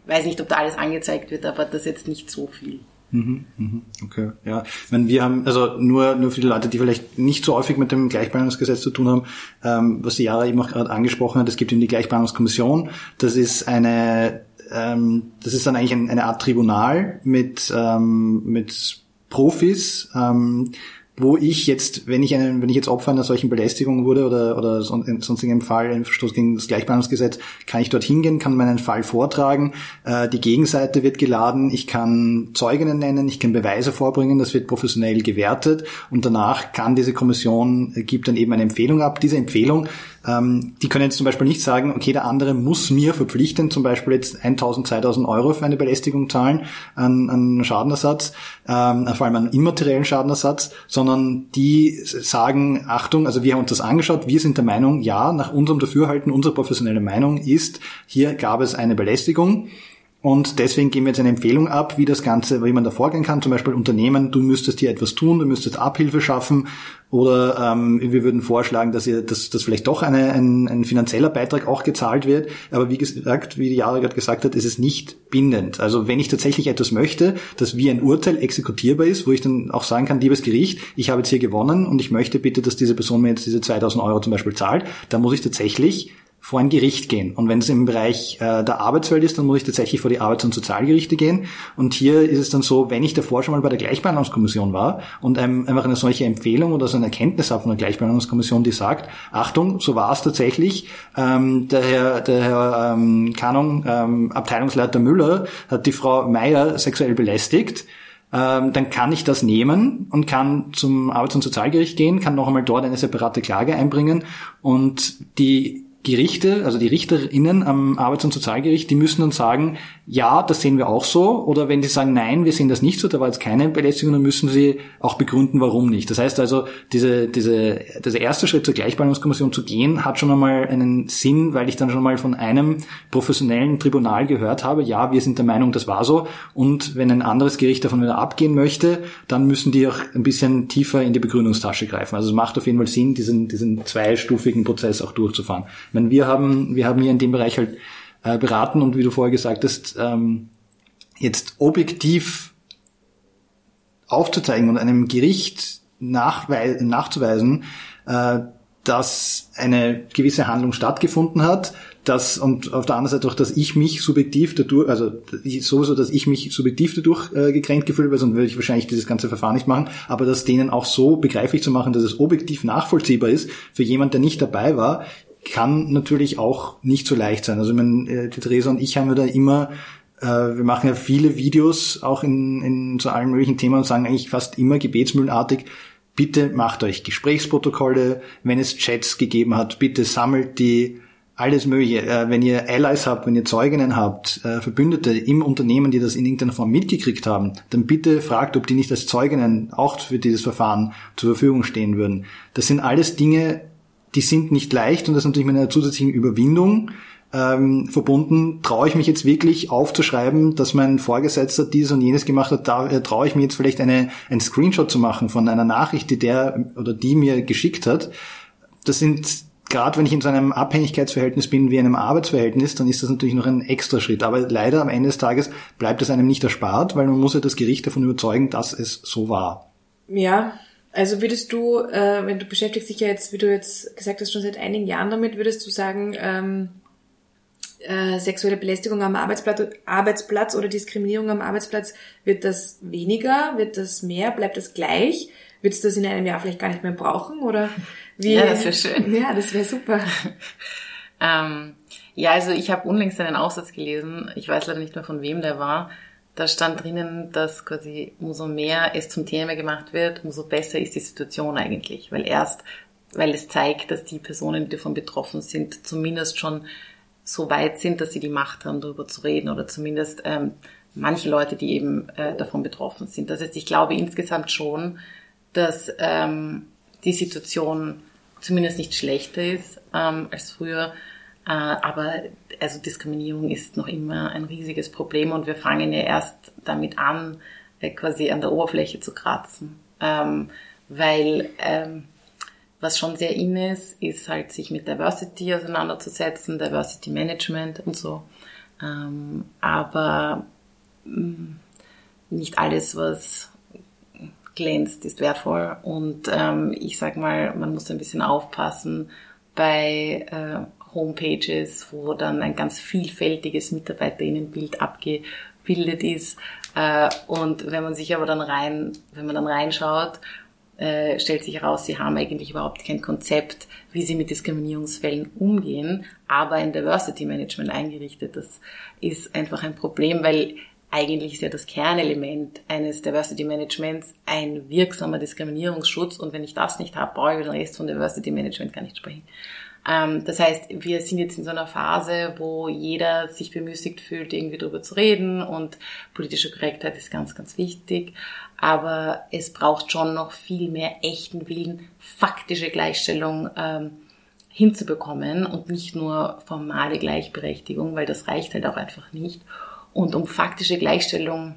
S2: weiß nicht, ob da alles angezeigt wird, aber das ist jetzt nicht so viel.
S1: Mhm, mhm, okay, ja. Meine, wir haben, also nur, nur für die Leute, die vielleicht nicht so häufig mit dem Gleichbehandlungsgesetz zu tun haben, ähm, was die Jara eben auch gerade angesprochen hat, es gibt eben die Gleichbehandlungskommission. Das ist eine, ähm, das ist dann eigentlich eine Art Tribunal mit, ähm, mit Profis, ähm, wo ich jetzt, wenn ich einen, wenn ich jetzt Opfer einer solchen Belästigung wurde oder, oder in sonstigem Fall ein Verstoß gegen das Gleichbehandlungsgesetz, kann ich dort hingehen, kann meinen Fall vortragen, äh, die Gegenseite wird geladen, ich kann Zeuginnen nennen, ich kann Beweise vorbringen, das wird professionell gewertet und danach kann diese Kommission, äh, gibt dann eben eine Empfehlung ab. Diese Empfehlung ähm, die können jetzt zum Beispiel nicht sagen, okay, der andere muss mir verpflichten, zum Beispiel jetzt 1000, 2000 Euro für eine Belästigung zahlen an, an Schadenersatz, ähm, vor allem an immateriellen Schadenersatz, sondern die sagen, Achtung, also wir haben uns das angeschaut, wir sind der Meinung, ja, nach unserem Dafürhalten, unsere professionelle Meinung ist, hier gab es eine Belästigung. Und deswegen geben wir jetzt eine Empfehlung ab, wie das Ganze, wie man da vorgehen kann. Zum Beispiel Unternehmen, du müsstest hier etwas tun, du müsstest Abhilfe schaffen. Oder ähm, wir würden vorschlagen, dass ihr, dass, dass vielleicht doch eine, ein, ein finanzieller Beitrag auch gezahlt wird. Aber wie gesagt, wie die Jahre gerade gesagt hat, ist es nicht bindend. Also wenn ich tatsächlich etwas möchte, dass wie ein Urteil exekutierbar ist, wo ich dann auch sagen kann, liebes Gericht, ich habe jetzt hier gewonnen und ich möchte bitte, dass diese Person mir jetzt diese 2000 Euro zum Beispiel zahlt, dann muss ich tatsächlich vor ein Gericht gehen. Und wenn es im Bereich äh, der Arbeitswelt ist, dann muss ich tatsächlich vor die Arbeits- und Sozialgerichte gehen. Und hier ist es dann so, wenn ich davor schon mal bei der Gleichbehandlungskommission war und ähm, einfach eine solche Empfehlung oder so eine Erkenntnis habe von der Gleichbehandlungskommission, die sagt, Achtung, so war es tatsächlich, ähm, der Herr, der Herr ähm, Kanung, ähm, Abteilungsleiter Müller, hat die Frau Meier sexuell belästigt, ähm, dann kann ich das nehmen und kann zum Arbeits- und Sozialgericht gehen, kann noch einmal dort eine separate Klage einbringen und die Gerichte, also die Richterinnen am Arbeits- und Sozialgericht, die müssen dann sagen, ja, das sehen wir auch so. Oder wenn sie sagen, nein, wir sehen das nicht so, da war jetzt keine Belästigung, dann müssen sie auch begründen, warum nicht. Das heißt also, diese, diese, dieser erste Schritt zur Gleichbehandlungskommission zu gehen, hat schon einmal einen Sinn, weil ich dann schon mal von einem professionellen Tribunal gehört habe, ja, wir sind der Meinung, das war so. Und wenn ein anderes Gericht davon wieder abgehen möchte, dann müssen die auch ein bisschen tiefer in die Begründungstasche greifen. Also es macht auf jeden Fall Sinn, diesen, diesen zweistufigen Prozess auch durchzufahren meine, wir haben, wir haben hier in dem Bereich halt äh, beraten und wie du vorher gesagt hast, ähm, jetzt objektiv aufzuzeigen und einem Gericht nachzuweisen, äh, dass eine gewisse Handlung stattgefunden hat, dass und auf der anderen Seite auch, dass ich mich subjektiv dadurch, also sowieso, dass ich mich subjektiv dadurch äh, gekränkt gefühlt habe, sonst würde ich wahrscheinlich dieses ganze Verfahren nicht machen, aber das denen auch so begreiflich zu machen, dass es objektiv nachvollziehbar ist für jemand, der nicht dabei war, kann natürlich auch nicht so leicht sein. Also ich meine, äh, die Theresa und ich haben ja da immer, äh, wir machen ja viele Videos auch in, in zu allen möglichen Themen und sagen eigentlich fast immer gebetsmühlenartig, bitte macht euch Gesprächsprotokolle, wenn es Chats gegeben hat, bitte sammelt die, alles mögliche. Äh, wenn ihr Allies habt, wenn ihr Zeuginnen habt, äh, Verbündete im Unternehmen, die das in irgendeiner Form mitgekriegt haben, dann bitte fragt, ob die nicht als Zeuginnen auch für dieses Verfahren zur Verfügung stehen würden. Das sind alles Dinge, die sind nicht leicht und das ist natürlich mit einer zusätzlichen Überwindung ähm, verbunden. Traue ich mich jetzt wirklich aufzuschreiben, dass mein Vorgesetzter dies und jenes gemacht hat, da äh, traue ich mir jetzt vielleicht eine, einen Screenshot zu machen von einer Nachricht, die der oder die mir geschickt hat. Das sind gerade wenn ich in so einem Abhängigkeitsverhältnis bin wie einem Arbeitsverhältnis, dann ist das natürlich noch ein extra Schritt. Aber leider am Ende des Tages bleibt es einem nicht erspart, weil man muss ja das Gericht davon überzeugen, dass es so war.
S3: Ja, also würdest du, äh, wenn du beschäftigst dich ja jetzt, wie du jetzt gesagt hast, schon seit einigen Jahren damit, würdest du sagen, ähm, äh, sexuelle Belästigung am Arbeitsplatz, Arbeitsplatz oder Diskriminierung am Arbeitsplatz, wird das weniger, wird das mehr, bleibt das gleich? Wird es das in einem Jahr vielleicht gar nicht mehr brauchen? Oder wie?
S2: Ja, das wäre schön.
S3: Ja, das wäre super. (laughs)
S2: ähm, ja, also ich habe unlängst einen Aufsatz gelesen, ich weiß leider nicht mehr von wem der war, da stand drinnen, dass quasi umso mehr es zum Thema gemacht wird, umso besser ist die Situation eigentlich. Weil erst, weil es zeigt, dass die Personen, die davon betroffen sind, zumindest schon so weit sind, dass sie die Macht haben, darüber zu reden oder zumindest ähm, manche Leute, die eben äh, davon betroffen sind. Das heißt, ich glaube insgesamt schon, dass ähm, die Situation zumindest nicht schlechter ist ähm, als früher aber also Diskriminierung ist noch immer ein riesiges Problem und wir fangen ja erst damit an, äh, quasi an der Oberfläche zu kratzen. Ähm, weil ähm, was schon sehr in ist, ist halt sich mit Diversity auseinanderzusetzen, Diversity Management und so. Ähm, aber mm, nicht alles, was glänzt, ist wertvoll. Und ähm, ich sag mal, man muss ein bisschen aufpassen bei äh, Homepages, wo dann ein ganz vielfältiges Mitarbeiterinnenbild abgebildet ist. Äh, und wenn man sich aber dann rein, wenn man dann reinschaut, äh, stellt sich heraus, sie haben eigentlich überhaupt kein Konzept, wie sie mit Diskriminierungsfällen umgehen, aber ein Diversity Management eingerichtet. Das ist einfach ein Problem, weil eigentlich ist ja das Kernelement eines Diversity Managements ein wirksamer Diskriminierungsschutz und wenn ich das nicht habe, brauche ich den Rest von Diversity Management gar nicht sprechen. Ähm, das heißt, wir sind jetzt in so einer Phase, wo jeder sich bemüßigt fühlt, irgendwie darüber zu reden und politische Korrektheit ist ganz, ganz wichtig. Aber es braucht schon noch viel mehr echten Willen, faktische Gleichstellung ähm, hinzubekommen und nicht nur formale Gleichberechtigung, weil das reicht halt auch einfach nicht. Und um faktische Gleichstellung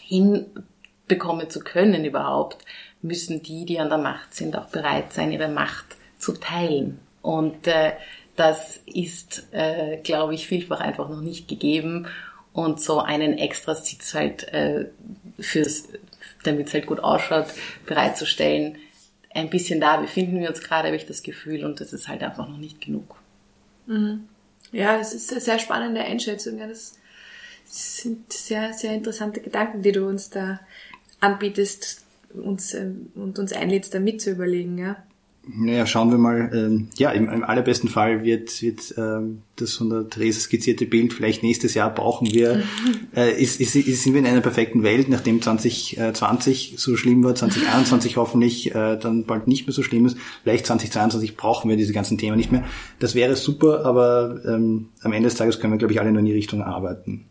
S2: hinbekommen zu können überhaupt, müssen die, die an der Macht sind, auch bereit sein, ihre Macht zu teilen. Und äh, das ist, äh, glaube ich, vielfach einfach noch nicht gegeben. Und so einen extra Sitz halt äh, fürs, damit es halt gut ausschaut, bereitzustellen. Ein bisschen da befinden wir uns gerade, habe ich das Gefühl, und das ist halt einfach noch nicht genug.
S3: Mhm. Ja, das ist eine sehr spannende Einschätzung. Ja, das sind sehr, sehr interessante Gedanken, die du uns da anbietest uns, ähm, und uns einlädst, da mitzuüberlegen. Ja.
S1: Naja, schauen wir mal. Ähm, ja, im, im allerbesten Fall wird, wird ähm, das von der Therese skizzierte Bild vielleicht nächstes Jahr brauchen wir. (laughs) Äh, ist, ist, ist, sind wir in einer perfekten Welt, nachdem 2020 so schlimm war, 2021 (laughs) hoffentlich äh, dann bald nicht mehr so schlimm ist. Vielleicht 2022 brauchen wir diese ganzen Themen nicht mehr. Das wäre super, aber ähm, am Ende des Tages können wir, glaube ich, alle nur in die Richtung arbeiten.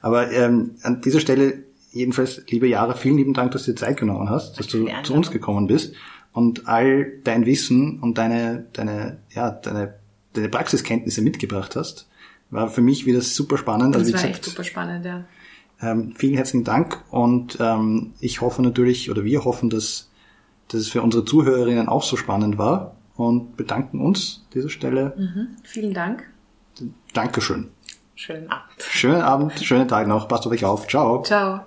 S1: Aber ähm, an dieser Stelle jedenfalls, liebe Jahre, vielen lieben Dank, dass du dir Zeit genommen hast, dass du zu uns gekommen bist und all dein Wissen und deine, deine, ja, deine, deine Praxiskenntnisse mitgebracht hast. War für mich wieder super spannend.
S3: Das also, war gesagt, echt super spannend, ja.
S1: Ähm, vielen herzlichen Dank und ähm, ich hoffe natürlich, oder wir hoffen, dass, dass es für unsere Zuhörerinnen auch so spannend war und bedanken uns an dieser Stelle.
S3: Mhm. Vielen Dank.
S1: Dankeschön.
S2: Schönen Abend.
S1: Schönen Abend, schönen Tag noch. Passt auf euch auf. Ciao.
S3: Ciao.